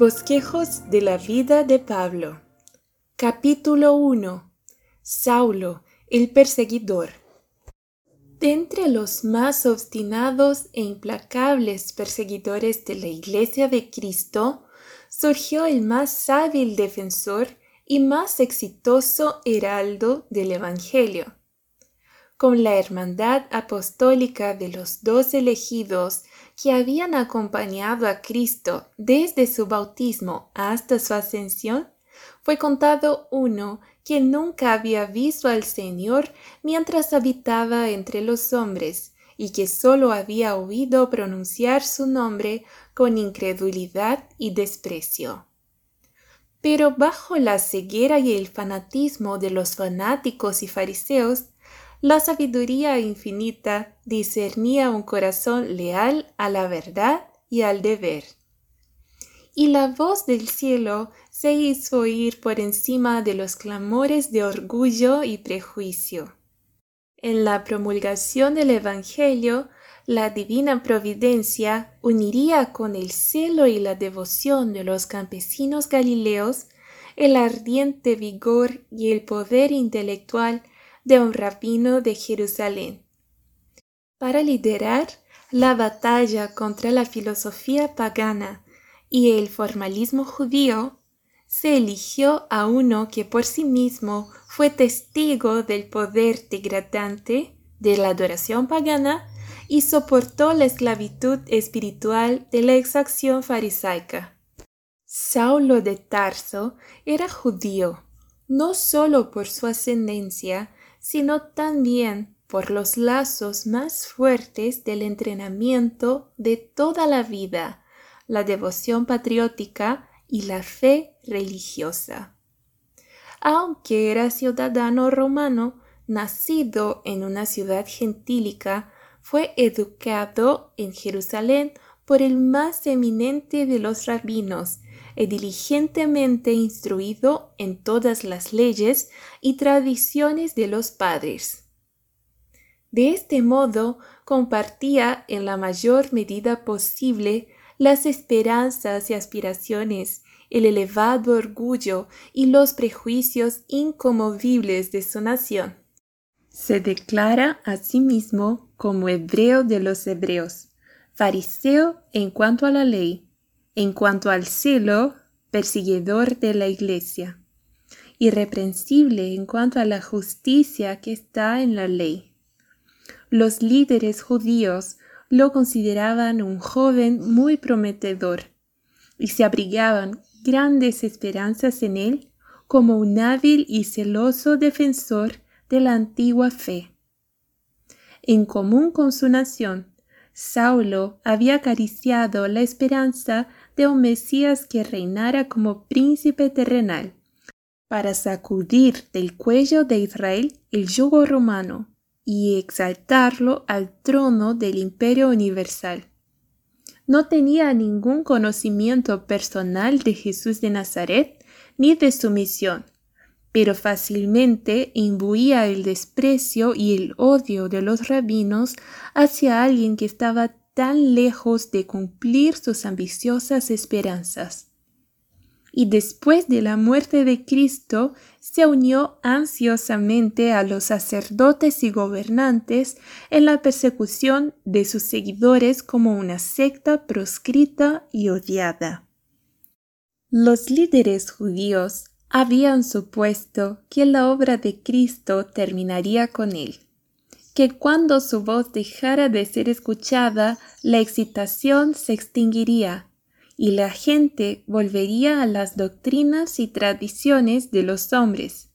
Bosquejos de la vida de Pablo. Capítulo 1. Saulo, el perseguidor. De entre los más obstinados e implacables perseguidores de la Iglesia de Cristo, surgió el más hábil defensor y más exitoso heraldo del Evangelio. Con la hermandad apostólica de los dos elegidos que habían acompañado a Cristo desde su bautismo hasta su ascensión, fue contado uno que nunca había visto al Señor mientras habitaba entre los hombres, y que sólo había oído pronunciar su nombre con incredulidad y desprecio. Pero bajo la ceguera y el fanatismo de los fanáticos y fariseos, la sabiduría infinita discernía un corazón leal a la verdad y al deber. Y la voz del cielo se hizo oír por encima de los clamores de orgullo y prejuicio. En la promulgación del Evangelio, la divina providencia uniría con el celo y la devoción de los campesinos galileos el ardiente vigor y el poder intelectual de un rabino de Jerusalén. Para liderar la batalla contra la filosofía pagana y el formalismo judío, se eligió a uno que por sí mismo fue testigo del poder degradante de la adoración pagana y soportó la esclavitud espiritual de la exacción farisaica. Saulo de Tarso era judío, no sólo por su ascendencia, sino también por los lazos más fuertes del entrenamiento de toda la vida, la devoción patriótica y la fe religiosa. Aunque era ciudadano romano, nacido en una ciudad gentílica, fue educado en Jerusalén por el más eminente de los rabinos y diligentemente instruido en todas las leyes y tradiciones de los padres. De este modo compartía en la mayor medida posible las esperanzas y aspiraciones, el elevado orgullo y los prejuicios incomovibles de su nación. Se declara a sí mismo como hebreo de los hebreos, fariseo en cuanto a la ley, en cuanto al celo, perseguidor de la Iglesia, irreprensible en cuanto a la justicia que está en la ley. Los líderes judíos lo consideraban un joven muy prometedor y se abrigaban grandes esperanzas en él como un hábil y celoso defensor de la antigua fe. En común con su nación, Saulo había acariciado la esperanza de un Mesías que reinara como príncipe terrenal, para sacudir del cuello de Israel el yugo romano y exaltarlo al trono del imperio universal. No tenía ningún conocimiento personal de Jesús de Nazaret ni de su misión, pero fácilmente imbuía el desprecio y el odio de los rabinos hacia alguien que estaba tan lejos de cumplir sus ambiciosas esperanzas. Y después de la muerte de Cristo, se unió ansiosamente a los sacerdotes y gobernantes en la persecución de sus seguidores como una secta proscrita y odiada. Los líderes judíos habían supuesto que la obra de Cristo terminaría con él que cuando su voz dejara de ser escuchada, la excitación se extinguiría y la gente volvería a las doctrinas y tradiciones de los hombres.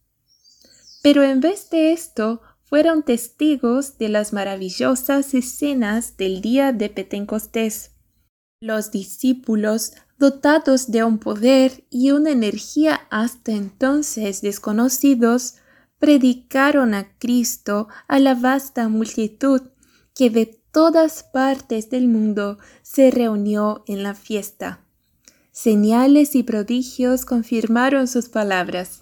Pero en vez de esto, fueron testigos de las maravillosas escenas del día de Pentecostés. Los discípulos, dotados de un poder y una energía hasta entonces desconocidos, predicaron a Cristo a la vasta multitud que de todas partes del mundo se reunió en la fiesta. Señales y prodigios confirmaron sus palabras,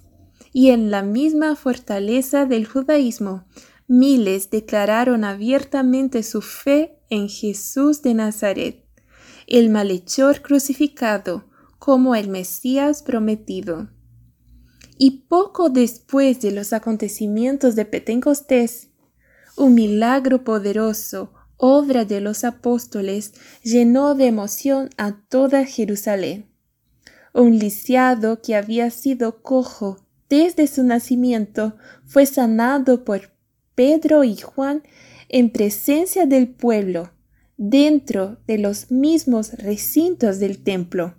y en la misma fortaleza del judaísmo, miles declararon abiertamente su fe en Jesús de Nazaret, el malhechor crucificado, como el Mesías prometido. Y poco después de los acontecimientos de Pentecostés, un milagro poderoso, obra de los apóstoles, llenó de emoción a toda Jerusalén. Un lisiado que había sido cojo desde su nacimiento fue sanado por Pedro y Juan en presencia del pueblo, dentro de los mismos recintos del templo.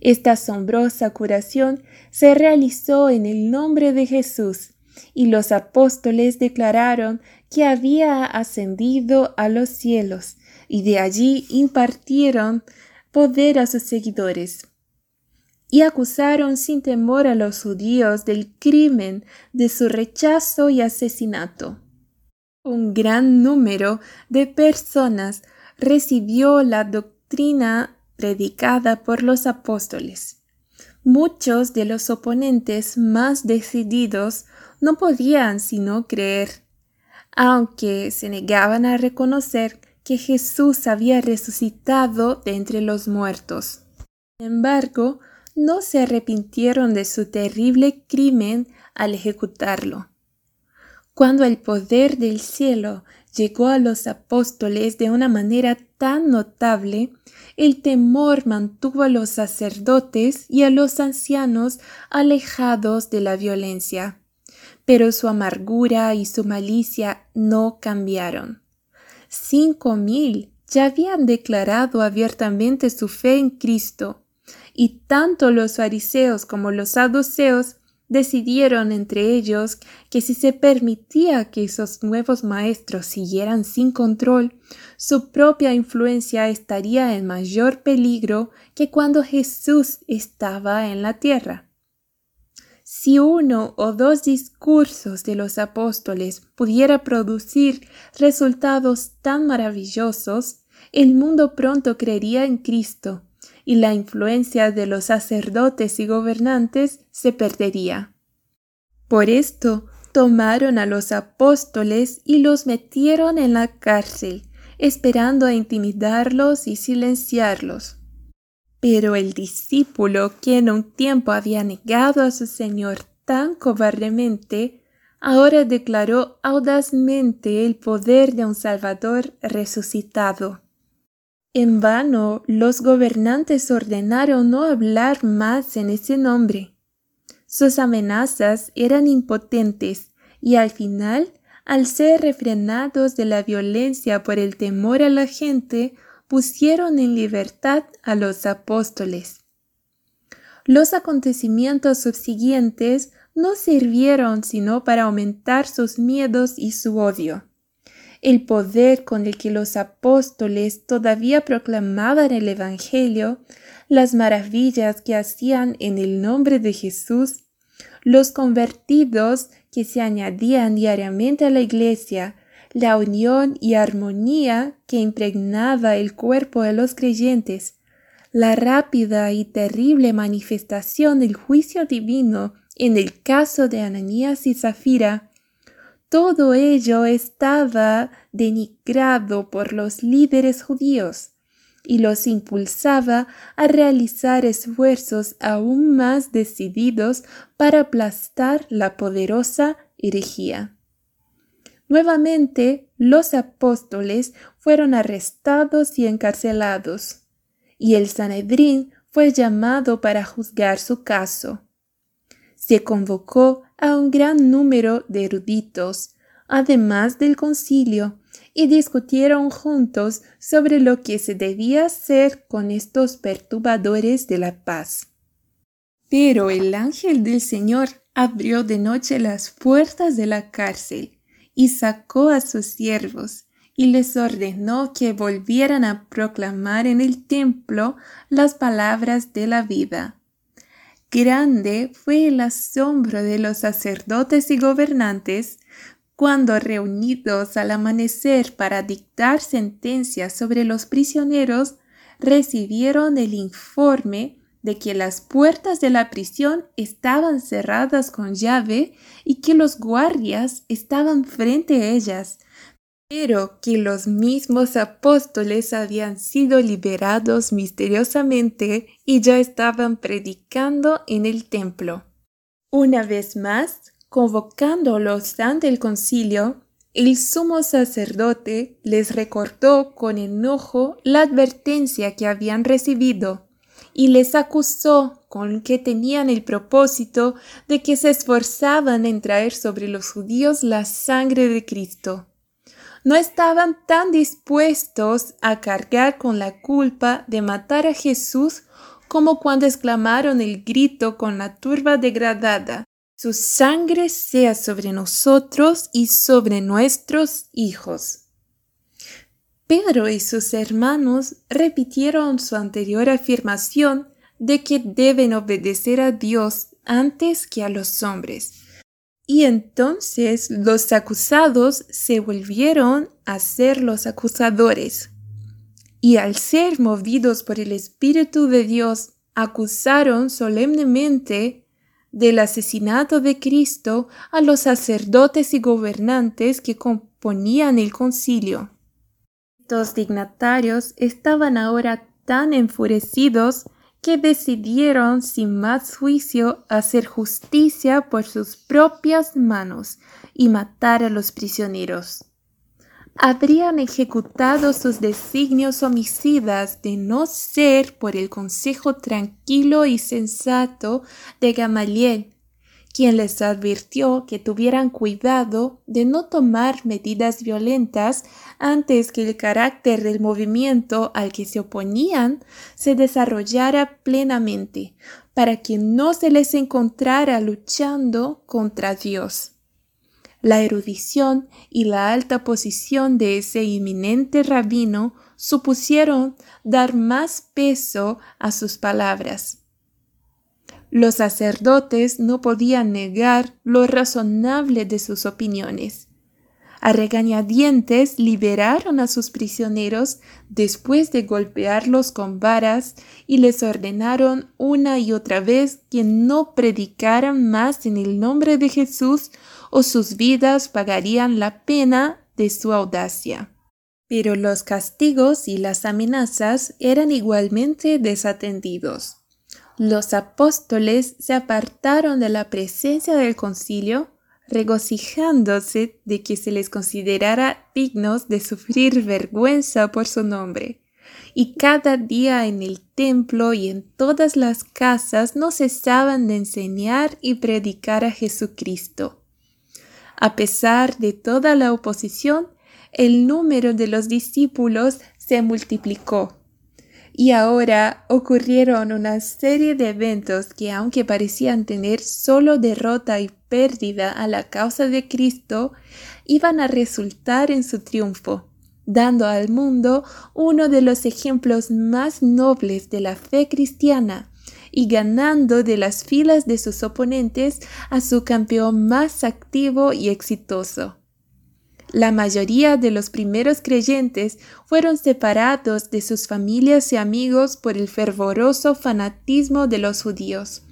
Esta asombrosa curación se realizó en el nombre de Jesús, y los apóstoles declararon que había ascendido a los cielos, y de allí impartieron poder a sus seguidores. Y acusaron sin temor a los judíos del crimen de su rechazo y asesinato. Un gran número de personas recibió la doctrina predicada por los apóstoles. Muchos de los oponentes más decididos no podían sino creer, aunque se negaban a reconocer que Jesús había resucitado de entre los muertos. Sin embargo, no se arrepintieron de su terrible crimen al ejecutarlo. Cuando el poder del cielo llegó a los apóstoles de una manera tan notable, el temor mantuvo a los sacerdotes y a los ancianos alejados de la violencia. Pero su amargura y su malicia no cambiaron. Cinco mil ya habían declarado abiertamente su fe en Cristo, y tanto los fariseos como los saduceos decidieron entre ellos que si se permitía que esos nuevos maestros siguieran sin control, su propia influencia estaría en mayor peligro que cuando Jesús estaba en la tierra. Si uno o dos discursos de los apóstoles pudiera producir resultados tan maravillosos, el mundo pronto creería en Cristo y la influencia de los sacerdotes y gobernantes se perdería. Por esto tomaron a los apóstoles y los metieron en la cárcel, esperando a intimidarlos y silenciarlos. Pero el discípulo, que en un tiempo había negado a su Señor tan cobardemente, ahora declaró audazmente el poder de un Salvador resucitado. En vano los gobernantes ordenaron no hablar más en ese nombre. Sus amenazas eran impotentes y al final, al ser refrenados de la violencia por el temor a la gente, pusieron en libertad a los apóstoles. Los acontecimientos subsiguientes no sirvieron sino para aumentar sus miedos y su odio el poder con el que los apóstoles todavía proclamaban el Evangelio, las maravillas que hacían en el nombre de Jesús, los convertidos que se añadían diariamente a la iglesia, la unión y armonía que impregnaba el cuerpo de los creyentes, la rápida y terrible manifestación del juicio divino en el caso de Ananías y Zafira, todo ello estaba denigrado por los líderes judíos y los impulsaba a realizar esfuerzos aún más decididos para aplastar la poderosa herejía. Nuevamente los apóstoles fueron arrestados y encarcelados, y el Sanedrín fue llamado para juzgar su caso. Se convocó a un gran número de eruditos, además del concilio, y discutieron juntos sobre lo que se debía hacer con estos perturbadores de la paz. Pero el ángel del Señor abrió de noche las puertas de la cárcel y sacó a sus siervos y les ordenó que volvieran a proclamar en el templo las palabras de la vida. Grande fue el asombro de los sacerdotes y gobernantes cuando reunidos al amanecer para dictar sentencias sobre los prisioneros, recibieron el informe de que las puertas de la prisión estaban cerradas con llave y que los guardias estaban frente a ellas, pero que los mismos apóstoles habían sido liberados misteriosamente y ya estaban predicando en el templo. Una vez más, convocándolos ante el concilio, el sumo sacerdote les recordó con enojo la advertencia que habían recibido y les acusó con que tenían el propósito de que se esforzaban en traer sobre los judíos la sangre de Cristo no estaban tan dispuestos a cargar con la culpa de matar a Jesús como cuando exclamaron el grito con la turba degradada, su sangre sea sobre nosotros y sobre nuestros hijos. Pedro y sus hermanos repitieron su anterior afirmación de que deben obedecer a Dios antes que a los hombres y entonces los acusados se volvieron a ser los acusadores. Y al ser movidos por el Espíritu de Dios, acusaron solemnemente del asesinato de Cristo a los sacerdotes y gobernantes que componían el concilio. Estos dignatarios estaban ahora tan enfurecidos que decidieron sin más juicio hacer justicia por sus propias manos y matar a los prisioneros. Habrían ejecutado sus designios homicidas de no ser por el consejo tranquilo y sensato de Gamaliel, quien les advirtió que tuvieran cuidado de no tomar medidas violentas antes que el carácter del movimiento al que se oponían se desarrollara plenamente, para que no se les encontrara luchando contra Dios. La erudición y la alta posición de ese inminente rabino supusieron dar más peso a sus palabras los sacerdotes no podían negar lo razonable de sus opiniones. A regañadientes liberaron a sus prisioneros después de golpearlos con varas y les ordenaron una y otra vez que no predicaran más en el nombre de Jesús o sus vidas pagarían la pena de su audacia. Pero los castigos y las amenazas eran igualmente desatendidos. Los apóstoles se apartaron de la presencia del concilio, regocijándose de que se les considerara dignos de sufrir vergüenza por su nombre. Y cada día en el templo y en todas las casas no cesaban de enseñar y predicar a Jesucristo. A pesar de toda la oposición, el número de los discípulos se multiplicó y ahora ocurrieron una serie de eventos que aunque parecían tener solo derrota y pérdida a la causa de Cristo, iban a resultar en su triunfo, dando al mundo uno de los ejemplos más nobles de la fe cristiana y ganando de las filas de sus oponentes a su campeón más activo y exitoso. La mayoría de los primeros creyentes fueron separados de sus familias y amigos por el fervoroso fanatismo de los judíos.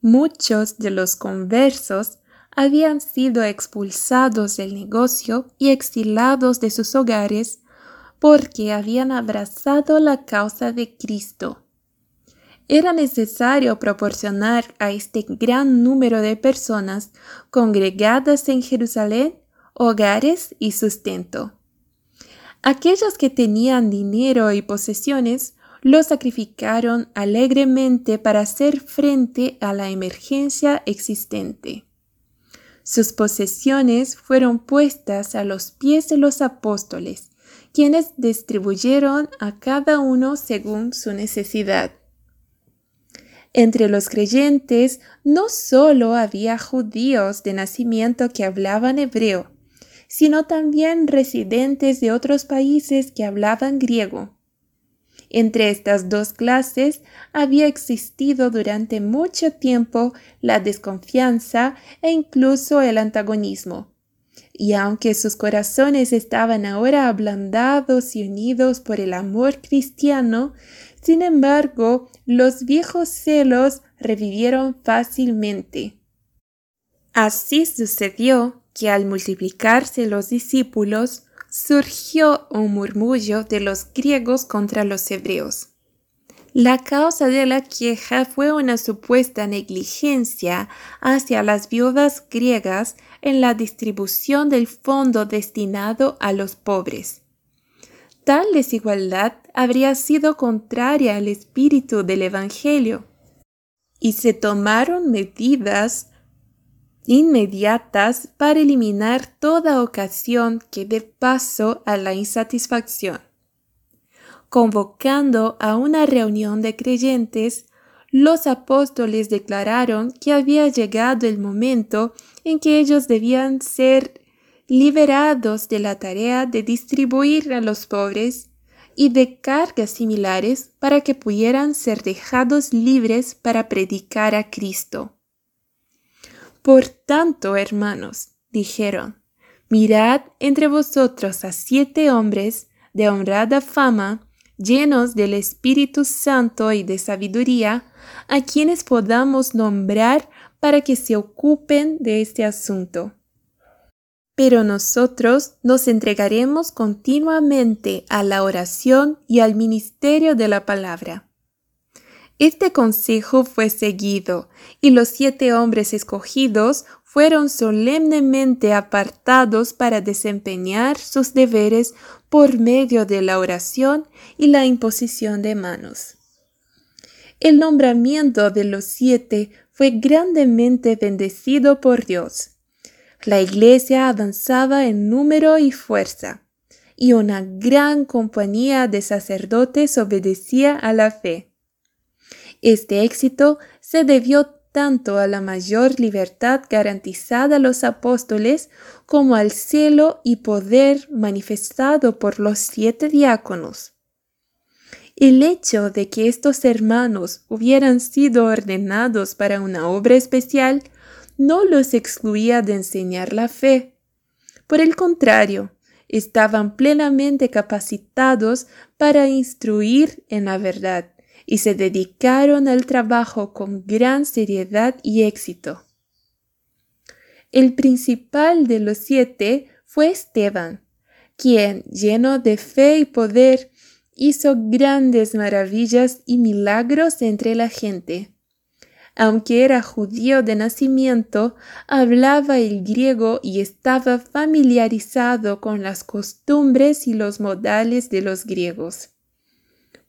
Muchos de los conversos habían sido expulsados del negocio y exilados de sus hogares porque habían abrazado la causa de Cristo. Era necesario proporcionar a este gran número de personas congregadas en Jerusalén hogares y sustento. Aquellos que tenían dinero y posesiones lo sacrificaron alegremente para hacer frente a la emergencia existente. Sus posesiones fueron puestas a los pies de los apóstoles, quienes distribuyeron a cada uno según su necesidad. Entre los creyentes no solo había judíos de nacimiento que hablaban hebreo, sino también residentes de otros países que hablaban griego. Entre estas dos clases había existido durante mucho tiempo la desconfianza e incluso el antagonismo. Y aunque sus corazones estaban ahora ablandados y unidos por el amor cristiano, sin embargo, los viejos celos revivieron fácilmente. Así sucedió que al multiplicarse los discípulos, surgió un murmullo de los griegos contra los hebreos. La causa de la queja fue una supuesta negligencia hacia las viudas griegas en la distribución del fondo destinado a los pobres. Tal desigualdad habría sido contraria al espíritu del Evangelio, y se tomaron medidas inmediatas para eliminar toda ocasión que dé paso a la insatisfacción. Convocando a una reunión de creyentes, los apóstoles declararon que había llegado el momento en que ellos debían ser liberados de la tarea de distribuir a los pobres y de cargas similares para que pudieran ser dejados libres para predicar a Cristo. Por tanto, hermanos, dijeron, mirad entre vosotros a siete hombres de honrada fama, llenos del Espíritu Santo y de sabiduría, a quienes podamos nombrar para que se ocupen de este asunto. Pero nosotros nos entregaremos continuamente a la oración y al ministerio de la palabra. Este consejo fue seguido, y los siete hombres escogidos fueron solemnemente apartados para desempeñar sus deberes por medio de la oración y la imposición de manos. El nombramiento de los siete fue grandemente bendecido por Dios. La iglesia avanzaba en número y fuerza, y una gran compañía de sacerdotes obedecía a la fe. Este éxito se debió tanto a la mayor libertad garantizada a los apóstoles como al celo y poder manifestado por los siete diáconos. El hecho de que estos hermanos hubieran sido ordenados para una obra especial no los excluía de enseñar la fe. Por el contrario, estaban plenamente capacitados para instruir en la verdad y se dedicaron al trabajo con gran seriedad y éxito. El principal de los siete fue Esteban, quien, lleno de fe y poder, hizo grandes maravillas y milagros entre la gente. Aunque era judío de nacimiento, hablaba el griego y estaba familiarizado con las costumbres y los modales de los griegos.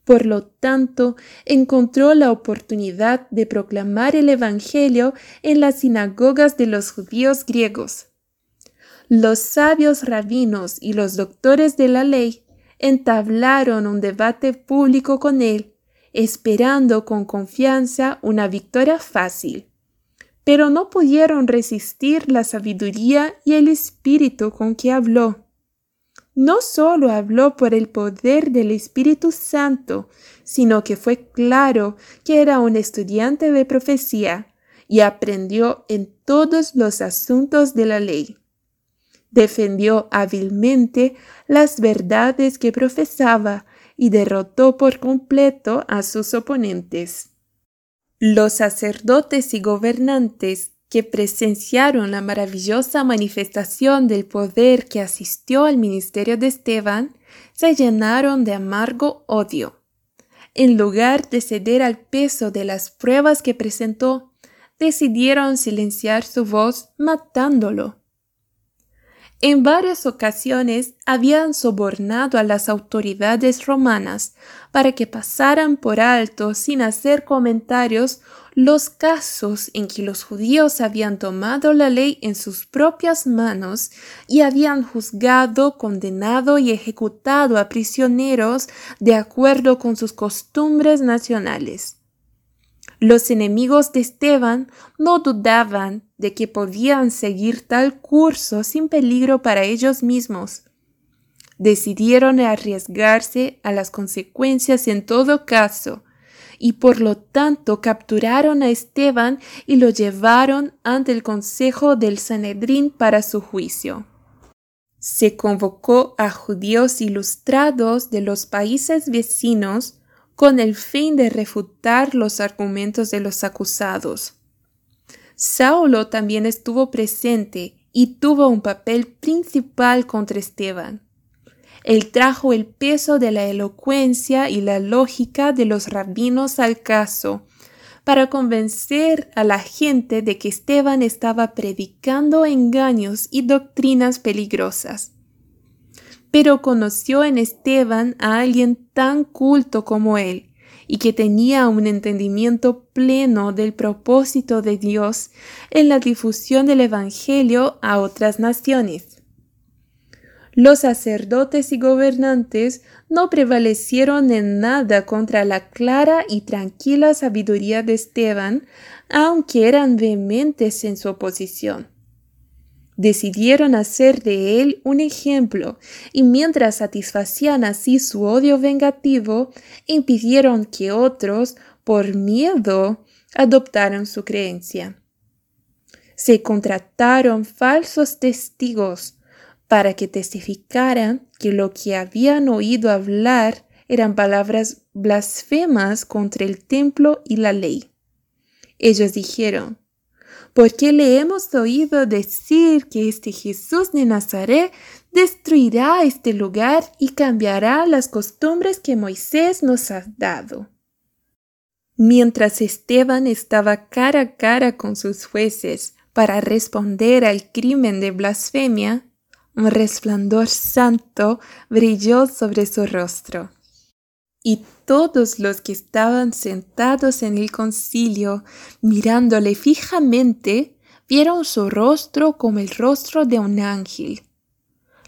Por lo tanto, encontró la oportunidad de proclamar el Evangelio en las sinagogas de los judíos griegos. Los sabios rabinos y los doctores de la ley entablaron un debate público con él, esperando con confianza una victoria fácil. Pero no pudieron resistir la sabiduría y el espíritu con que habló no solo habló por el poder del Espíritu Santo, sino que fue claro que era un estudiante de profecía y aprendió en todos los asuntos de la ley. Defendió hábilmente las verdades que profesaba y derrotó por completo a sus oponentes. Los sacerdotes y gobernantes que presenciaron la maravillosa manifestación del poder que asistió al ministerio de Esteban, se llenaron de amargo odio. En lugar de ceder al peso de las pruebas que presentó, decidieron silenciar su voz matándolo. En varias ocasiones habían sobornado a las autoridades romanas para que pasaran por alto sin hacer comentarios los casos en que los judíos habían tomado la ley en sus propias manos y habían juzgado, condenado y ejecutado a prisioneros de acuerdo con sus costumbres nacionales. Los enemigos de Esteban no dudaban de que podían seguir tal curso sin peligro para ellos mismos. Decidieron arriesgarse a las consecuencias en todo caso, y por lo tanto capturaron a Esteban y lo llevaron ante el consejo del Sanedrín para su juicio. Se convocó a judíos ilustrados de los países vecinos con el fin de refutar los argumentos de los acusados. Saulo también estuvo presente y tuvo un papel principal contra Esteban. Él trajo el peso de la elocuencia y la lógica de los rabinos al caso, para convencer a la gente de que Esteban estaba predicando engaños y doctrinas peligrosas. Pero conoció en Esteban a alguien tan culto como él, y que tenía un entendimiento pleno del propósito de Dios en la difusión del Evangelio a otras naciones. Los sacerdotes y gobernantes no prevalecieron en nada contra la clara y tranquila sabiduría de Esteban, aunque eran vehementes en su oposición. Decidieron hacer de él un ejemplo, y mientras satisfacían así su odio vengativo, impidieron que otros, por miedo, adoptaran su creencia. Se contrataron falsos testigos para que testificaran que lo que habían oído hablar eran palabras blasfemas contra el templo y la ley. Ellos dijeron, porque le hemos oído decir que este Jesús de Nazaret destruirá este lugar y cambiará las costumbres que Moisés nos ha dado. Mientras Esteban estaba cara a cara con sus jueces para responder al crimen de blasfemia, un resplandor santo brilló sobre su rostro. Y todos los que estaban sentados en el concilio, mirándole fijamente, vieron su rostro como el rostro de un ángel.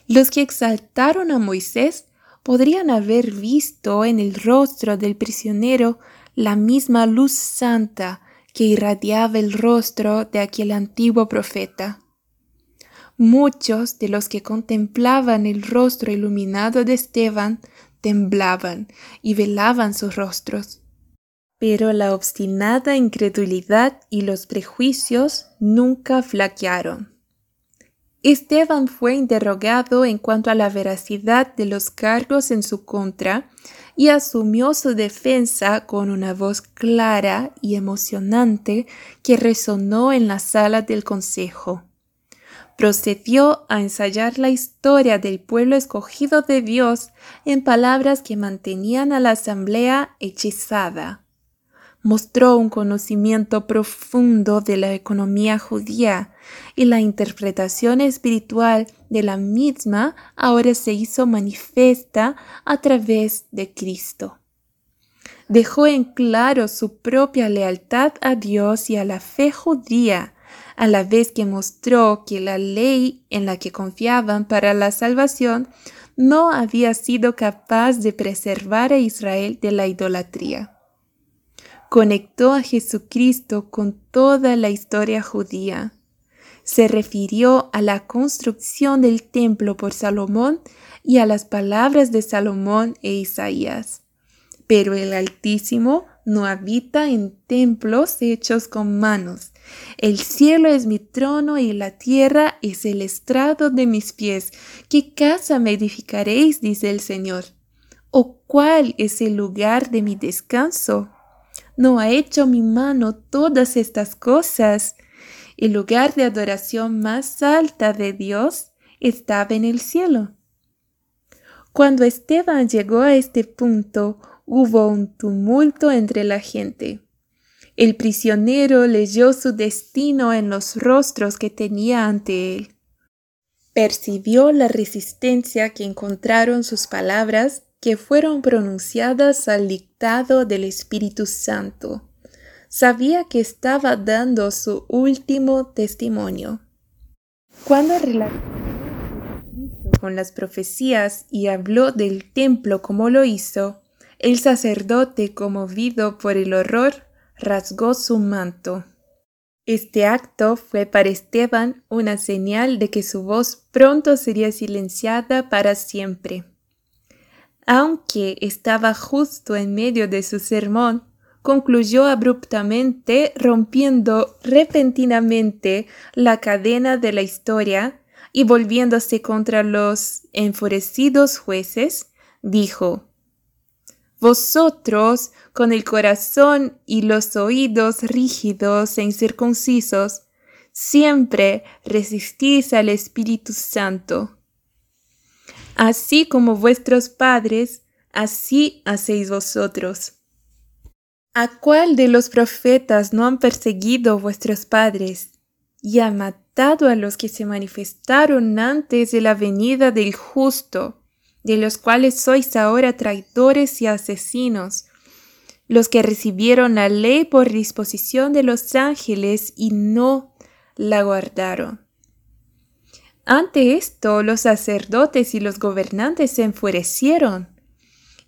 Los que exaltaron a Moisés podrían haber visto en el rostro del prisionero la misma luz santa que irradiaba el rostro de aquel antiguo profeta. Muchos de los que contemplaban el rostro iluminado de Esteban temblaban y velaban sus rostros. Pero la obstinada incredulidad y los prejuicios nunca flaquearon. Esteban fue interrogado en cuanto a la veracidad de los cargos en su contra y asumió su defensa con una voz clara y emocionante que resonó en la sala del consejo procedió a ensayar la historia del pueblo escogido de Dios en palabras que mantenían a la asamblea hechizada. Mostró un conocimiento profundo de la economía judía y la interpretación espiritual de la misma ahora se hizo manifiesta a través de Cristo. Dejó en claro su propia lealtad a Dios y a la fe judía a la vez que mostró que la ley en la que confiaban para la salvación no había sido capaz de preservar a Israel de la idolatría. Conectó a Jesucristo con toda la historia judía. Se refirió a la construcción del templo por Salomón y a las palabras de Salomón e Isaías. Pero el Altísimo no habita en templos hechos con manos, el cielo es mi trono y la tierra es el estrado de mis pies. ¿Qué casa me edificaréis? dice el Señor. ¿O cuál es el lugar de mi descanso? ¿No ha hecho mi mano todas estas cosas? El lugar de adoración más alta de Dios estaba en el cielo. Cuando Esteban llegó a este punto, hubo un tumulto entre la gente. El prisionero leyó su destino en los rostros que tenía ante él. Percibió la resistencia que encontraron sus palabras que fueron pronunciadas al dictado del Espíritu Santo. Sabía que estaba dando su último testimonio. Cuando relató con las profecías y habló del templo como lo hizo, el sacerdote, conmovido por el horror, rasgó su manto. Este acto fue para Esteban una señal de que su voz pronto sería silenciada para siempre. Aunque estaba justo en medio de su sermón, concluyó abruptamente rompiendo repentinamente la cadena de la historia y volviéndose contra los enfurecidos jueces, dijo vosotros, con el corazón y los oídos rígidos e incircuncisos, siempre resistís al Espíritu Santo. Así como vuestros padres, así hacéis vosotros. ¿A cuál de los profetas no han perseguido vuestros padres y han matado a los que se manifestaron antes de la venida del justo, de los cuales sois ahora traidores y asesinos, los que recibieron la ley por disposición de los ángeles y no la guardaron? Ante esto los sacerdotes y los gobernantes se enfurecieron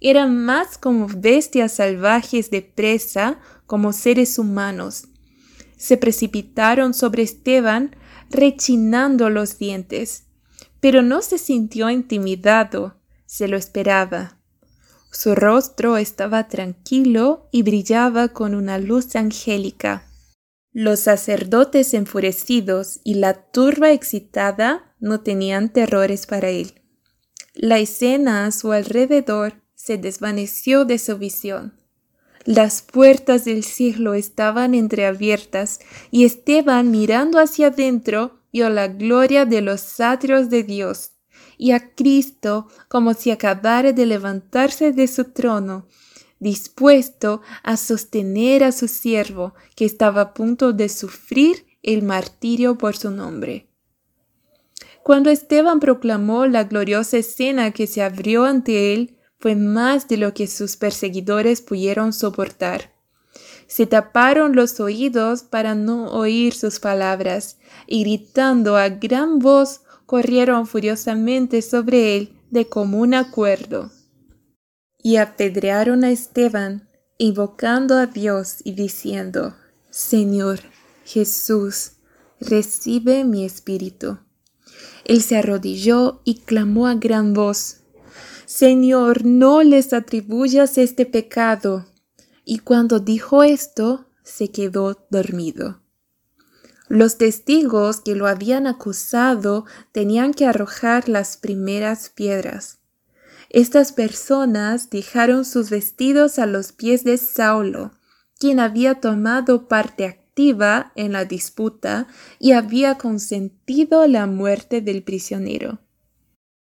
eran más como bestias salvajes de presa como seres humanos. Se precipitaron sobre Esteban, rechinando los dientes, pero no se sintió intimidado, se lo esperaba. Su rostro estaba tranquilo y brillaba con una luz angélica. Los sacerdotes enfurecidos y la turba excitada no tenían terrores para él. La escena a su alrededor se desvaneció de su visión. Las puertas del cielo estaban entreabiertas y Esteban mirando hacia adentro vio la gloria de los atrios de Dios y a Cristo como si acabara de levantarse de su trono, dispuesto a sostener a su siervo que estaba a punto de sufrir el martirio por su nombre. Cuando Esteban proclamó la gloriosa escena que se abrió ante él, fue más de lo que sus perseguidores pudieron soportar. Se taparon los oídos para no oír sus palabras, y gritando a gran voz corrieron furiosamente sobre él de común acuerdo. Y apedrearon a Esteban, invocando a Dios y diciendo, Señor Jesús, recibe mi espíritu. Él se arrodilló y clamó a gran voz, Señor, no les atribuyas este pecado. Y cuando dijo esto, se quedó dormido. Los testigos que lo habían acusado tenían que arrojar las primeras piedras. Estas personas dejaron sus vestidos a los pies de Saulo, quien había tomado parte activa en la disputa y había consentido la muerte del prisionero.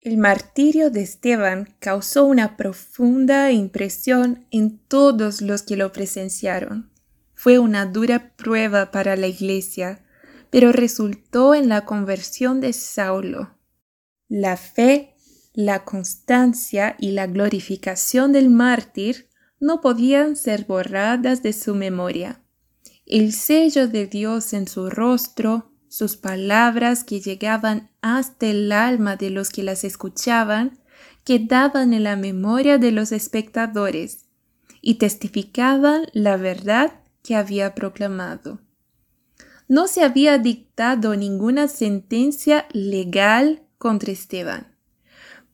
El martirio de Esteban causó una profunda impresión en todos los que lo presenciaron. Fue una dura prueba para la Iglesia, pero resultó en la conversión de Saulo. La fe, la constancia y la glorificación del mártir no podían ser borradas de su memoria. El sello de Dios en su rostro sus palabras que llegaban hasta el alma de los que las escuchaban quedaban en la memoria de los espectadores y testificaban la verdad que había proclamado. No se había dictado ninguna sentencia legal contra Esteban,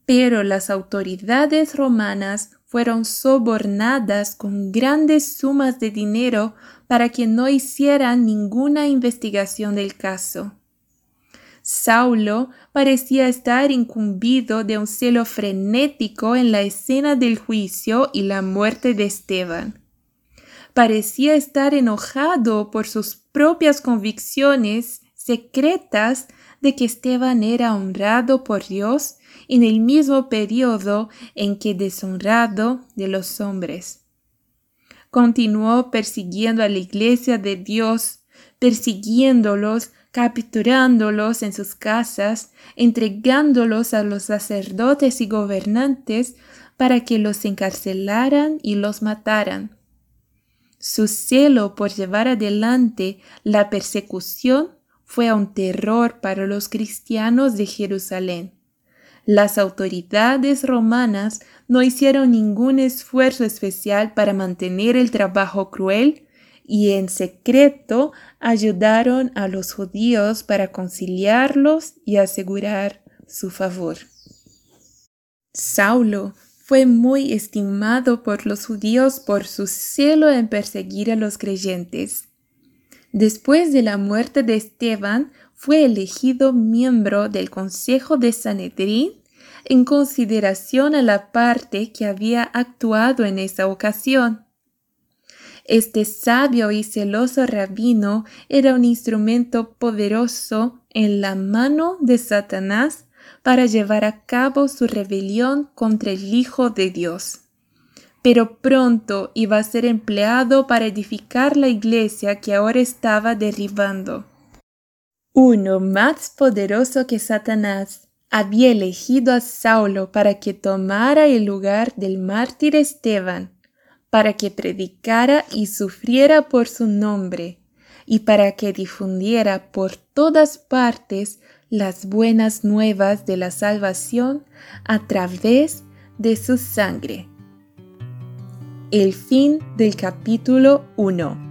pero las autoridades romanas fueron sobornadas con grandes sumas de dinero para que no hicieran ninguna investigación del caso. Saulo parecía estar incumbido de un celo frenético en la escena del juicio y la muerte de Esteban. Parecía estar enojado por sus propias convicciones secretas de que Esteban era honrado por Dios en el mismo periodo en que deshonrado de los hombres continuó persiguiendo a la iglesia de Dios, persiguiéndolos, capturándolos en sus casas, entregándolos a los sacerdotes y gobernantes para que los encarcelaran y los mataran. Su celo por llevar adelante la persecución fue un terror para los cristianos de Jerusalén. Las autoridades romanas no hicieron ningún esfuerzo especial para mantener el trabajo cruel y en secreto ayudaron a los judíos para conciliarlos y asegurar su favor. Saulo fue muy estimado por los judíos por su celo en perseguir a los creyentes. Después de la muerte de Esteban, fue elegido miembro del Consejo de Sanedrín en consideración a la parte que había actuado en esa ocasión. Este sabio y celoso rabino era un instrumento poderoso en la mano de Satanás para llevar a cabo su rebelión contra el Hijo de Dios. Pero pronto iba a ser empleado para edificar la iglesia que ahora estaba derribando. Uno más poderoso que Satanás había elegido a Saulo para que tomara el lugar del mártir Esteban, para que predicara y sufriera por su nombre, y para que difundiera por todas partes las buenas nuevas de la salvación a través de su sangre. El fin del capítulo 1.